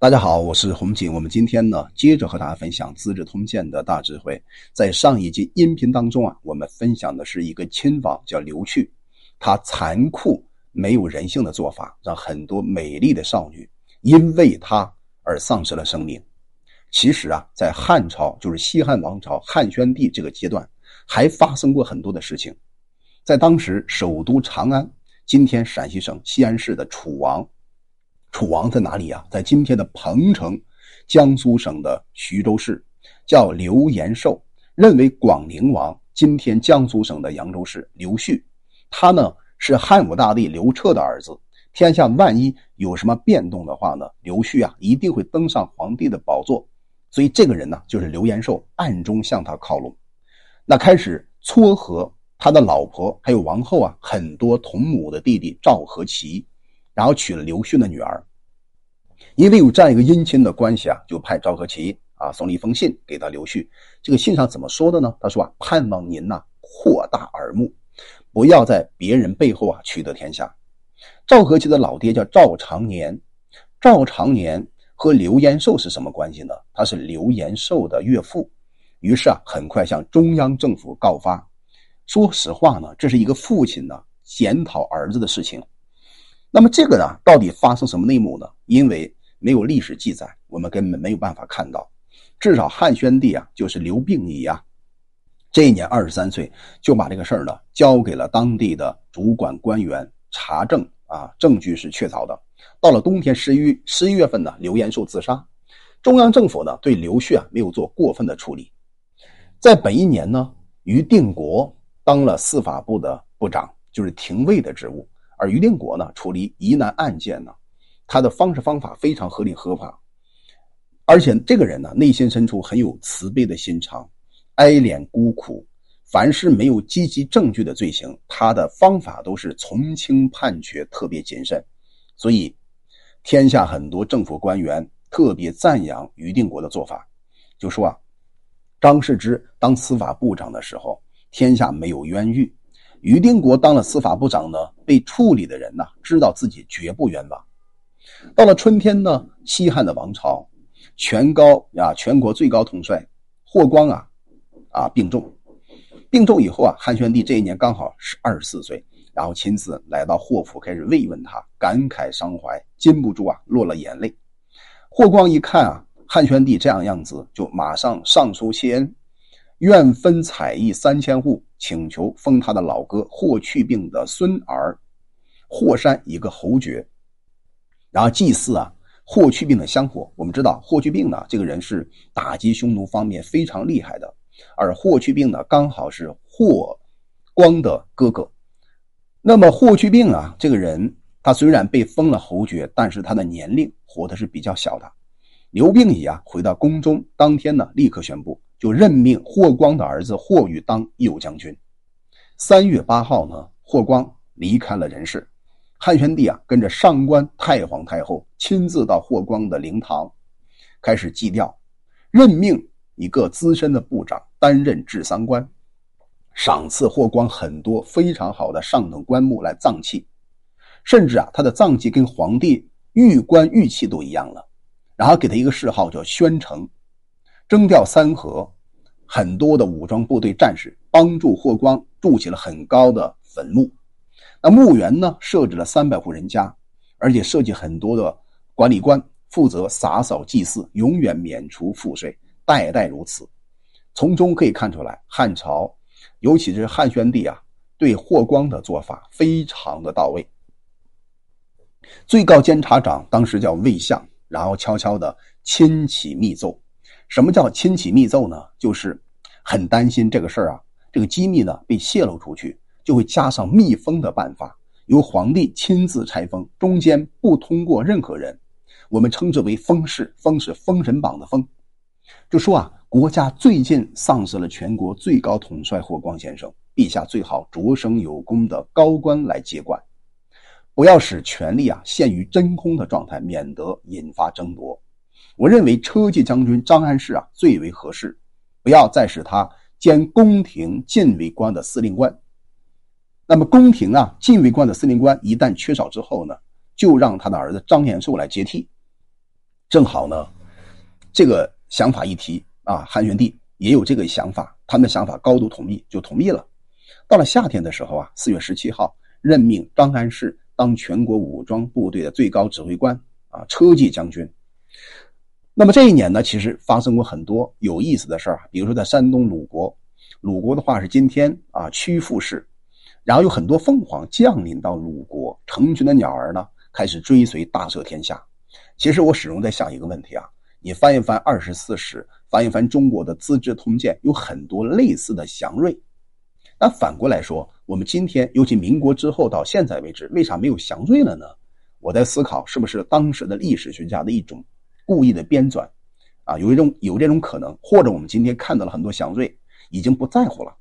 大家好，我是洪锦。我们今天呢，接着和大家分享《资治通鉴》的大智慧。在上一集音频当中啊，我们分享的是一个亲王叫刘去，他残酷没有人性的做法，让很多美丽的少女因为他而丧失了生命。其实啊，在汉朝，就是西汉王朝汉宣帝这个阶段，还发生过很多的事情。在当时首都长安，今天陕西省西安市的楚王。楚王在哪里呀？在今天的彭城，江苏省的徐州市，叫刘延寿，认为广陵王。今天江苏省的扬州市刘旭，他呢是汉武大帝刘彻的儿子。天下万一有什么变动的话呢，刘旭啊一定会登上皇帝的宝座。所以这个人呢，就是刘延寿暗中向他靠拢，那开始撮合他的老婆还有王后啊，很多同母的弟弟赵和齐。然后娶了刘迅的女儿，因为有这样一个姻亲的关系啊，就派赵和奇啊送了一封信给他刘旭。这个信上怎么说的呢？他说啊，盼望您呐扩大耳目，不要在别人背后啊取得天下。赵和奇的老爹叫赵长年，赵长年和刘延寿是什么关系呢？他是刘延寿的岳父。于是啊，很快向中央政府告发。说实话呢，这是一个父亲呢检讨儿子的事情。那么这个呢，到底发生什么内幕呢？因为没有历史记载，我们根本没有办法看到。至少汉宣帝啊，就是刘病已啊，这一年二十三岁，就把这个事儿呢交给了当地的主管官员查证啊，证据是确凿的。到了冬天十一十一月份呢，刘延寿自杀，中央政府呢对刘旭啊没有做过分的处理。在本一年呢，于定国当了司法部的部长，就是廷尉的职务。而于定国呢，处理疑难案件呢，他的方式方法非常合理合法，而且这个人呢，内心深处很有慈悲的心肠，哀怜孤苦，凡是没有积极证据的罪行，他的方法都是从轻判决，特别谨慎，所以天下很多政府官员特别赞扬于定国的做法，就说啊，张世之当司法部长的时候，天下没有冤狱。于定国当了司法部长呢，被处理的人呢，知道自己绝不冤枉。到了春天呢，西汉的王朝，全高啊，全国最高统帅霍光啊，啊病重，病重以后啊，汉宣帝这一年刚好是二十四岁，然后亲自来到霍府，开始慰问他，感慨伤怀，禁不住啊落了眼泪。霍光一看啊，汉宣帝这样样子，就马上上书谢恩。愿分采邑三千户，请求封他的老哥霍去病的孙儿霍山一个侯爵，然后祭祀啊霍去病的香火。我们知道霍去病呢，这个人是打击匈奴方面非常厉害的，而霍去病呢，刚好是霍光的哥哥。那么霍去病啊，这个人他虽然被封了侯爵，但是他的年龄活的是比较小的。刘病已啊回到宫中，当天呢，立刻宣布。就任命霍光的儿子霍宇当右将军。三月八号呢，霍光离开了人世。汉宣帝啊，跟着上官太皇太后亲自到霍光的灵堂，开始祭吊，任命一个资深的部长担任治丧官，赏赐霍光很多非常好的上等棺木来葬器，甚至啊，他的葬祭跟皇帝玉棺玉器都一样了。然后给他一个谥号叫宣城。征调三河，很多的武装部队战士帮助霍光筑起了很高的坟墓。那墓园呢，设置了三百户人家，而且设计很多的管理官负责洒扫祭祀，永远免除赋税，代代如此。从中可以看出来，汉朝，尤其是汉宣帝啊，对霍光的做法非常的到位。最高监察长当时叫魏相，然后悄悄的亲启密奏。什么叫亲启密奏呢？就是很担心这个事儿啊，这个机密呢被泄露出去，就会加上密封的办法，由皇帝亲自拆封，中间不通过任何人。我们称之为封事，封是封神榜的封。就说啊，国家最近丧失了全国最高统帅霍光先生，陛下最好擢升有功的高官来接管，不要使权力啊陷于真空的状态，免得引发争夺。我认为车骑将军张安世啊最为合适，不要再使他兼宫廷禁卫官的司令官。那么宫廷啊禁卫官的司令官一旦缺少之后呢，就让他的儿子张延寿来接替。正好呢，这个想法一提啊，汉宣帝也有这个想法，他们的想法高度同意，就同意了。到了夏天的时候啊，四月十七号，任命张安世当全国武装部队的最高指挥官啊，车骑将军。那么这一年呢，其实发生过很多有意思的事儿，比如说在山东鲁国，鲁国的话是今天啊曲阜市，然后有很多凤凰降临到鲁国，成群的鸟儿呢开始追随大赦天下。其实我始终在想一个问题啊，你翻一翻《二十四史》，翻一翻中国的《资治通鉴》，有很多类似的祥瑞。那反过来说，我们今天尤其民国之后到现在为止，为啥没有祥瑞了呢？我在思考，是不是当时的历史学家的一种故意的编纂，啊，有一种有这种可能，或者我们今天看到了很多祥瑞，已经不在乎了。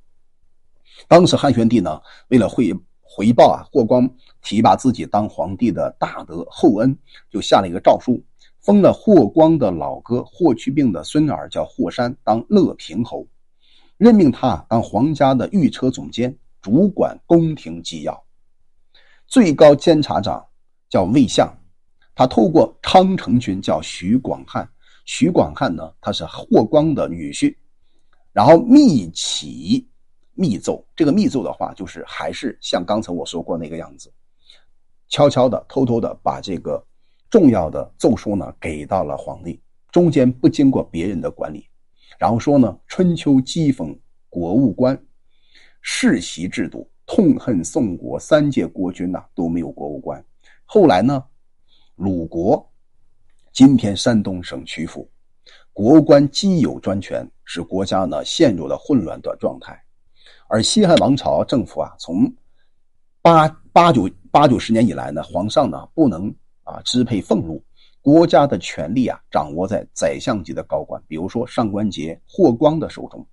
当时汉宣帝呢，为了回回报啊霍光提拔自己当皇帝的大德厚恩，就下了一个诏书，封了霍光的老哥霍去病的孙儿叫霍山当乐平侯。任命他当皇家的御车总监，主管宫廷机要。最高监察长叫魏相，他透过昌城君叫徐广汉。徐广汉呢，他是霍光的女婿。然后密启密奏，这个密奏的话，就是还是像刚才我说过那个样子，悄悄的、偷偷的把这个重要的奏书呢给到了皇帝，中间不经过别人的管理。然后说呢，春秋讥讽国务官世袭制度，痛恨宋国三届国君呐都没有国务官。后来呢，鲁国今天山东省曲阜，国官既有专权，使国家呢陷入了混乱的状态。而西汉王朝政府啊，从八八九八九十年以来呢，皇上呢不能啊支配俸禄。国家的权力啊，掌握在宰相级的高官，比如说上官桀、霍光的手中。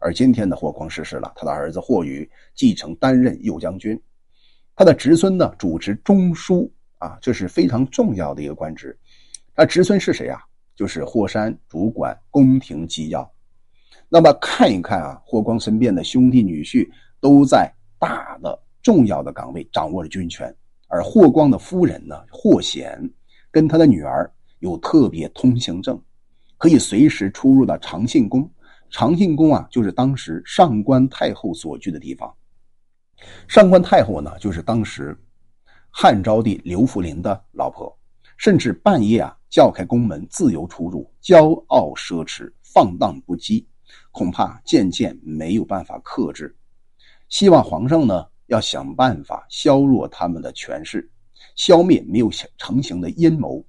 而今天的霍光逝世了，他的儿子霍宇继承担任右将军，他的侄孙呢主持中书啊，这是非常重要的一个官职。那侄孙是谁啊？就是霍山，主管宫廷机要。那么看一看啊，霍光身边的兄弟女婿都在大的重要的岗位掌握着军权，而霍光的夫人呢，霍显。跟他的女儿有特别通行证，可以随时出入到长信宫。长信宫啊，就是当时上官太后所居的地方。上官太后呢，就是当时汉昭帝刘弗陵的老婆，甚至半夜啊叫开宫门自由出入，骄傲奢侈，放荡不羁，恐怕渐渐没有办法克制。希望皇上呢要想办法削弱他们的权势。消灭没有成型的阴谋，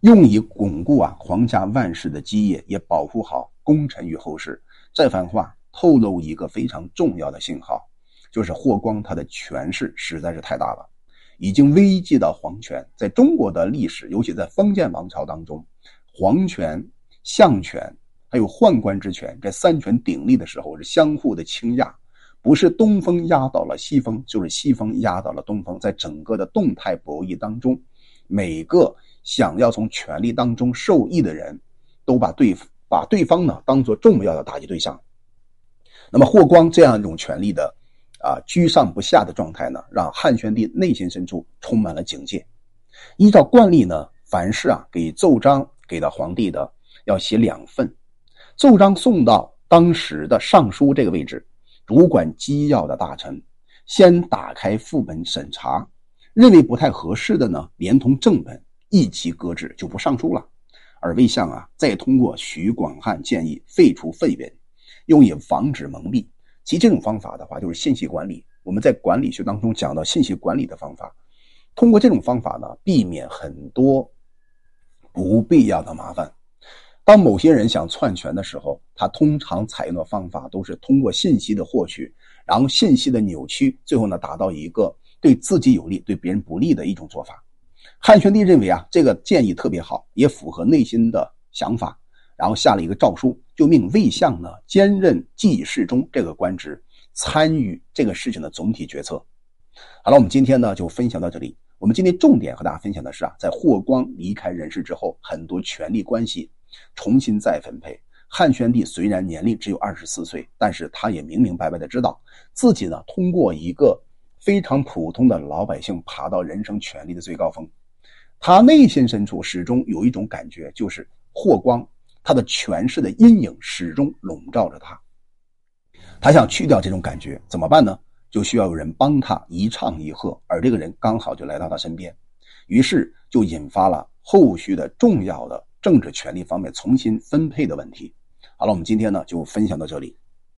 用以巩固啊皇家万世的基业，也保护好功臣与后世。这番话透露一个非常重要的信号，就是霍光他的权势实在是太大了，已经危及到皇权。在中国的历史，尤其在封建王朝当中，皇权、相权还有宦官之权这三权鼎立的时候，是相互的倾轧。不是东风压倒了西风，就是西风压倒了东风。在整个的动态博弈当中，每个想要从权力当中受益的人，都把对把对方呢当做重要的打击对象。那么霍光这样一种权力的啊居上不下的状态呢，让汉宣帝内心深处充满了警戒。依照惯例呢，凡是啊给奏章给到皇帝的，要写两份，奏章送到当时的尚书这个位置。主管机要的大臣先打开副本审查，认为不太合适的呢，连同正本一起搁置，就不上书了。而魏相啊，再通过徐广汉建议废除废本，用以防止蒙蔽。其这种方法的话，就是信息管理。我们在管理学当中讲到信息管理的方法，通过这种方法呢，避免很多不必要的麻烦。当某些人想篡权的时候，他通常采用的方法都是通过信息的获取，然后信息的扭曲，最后呢达到一个对自己有利、对别人不利的一种做法。汉宣帝认为啊，这个建议特别好，也符合内心的想法，然后下了一个诏书，就命魏相呢兼任记事中这个官职，参与这个事情的总体决策。好了，我们今天呢就分享到这里。我们今天重点和大家分享的是啊，在霍光离开人世之后，很多权力关系。重新再分配。汉宣帝虽然年龄只有二十四岁，但是他也明明白白的知道自己呢，通过一个非常普通的老百姓爬到人生权力的最高峰。他内心深处始终有一种感觉，就是霍光他的权势的阴影始终笼罩着他。他想去掉这种感觉，怎么办呢？就需要有人帮他一唱一和，而这个人刚好就来到他身边，于是就引发了后续的重要的政治权力方面重新分配的问题。好了，我们今天呢就分享到这里。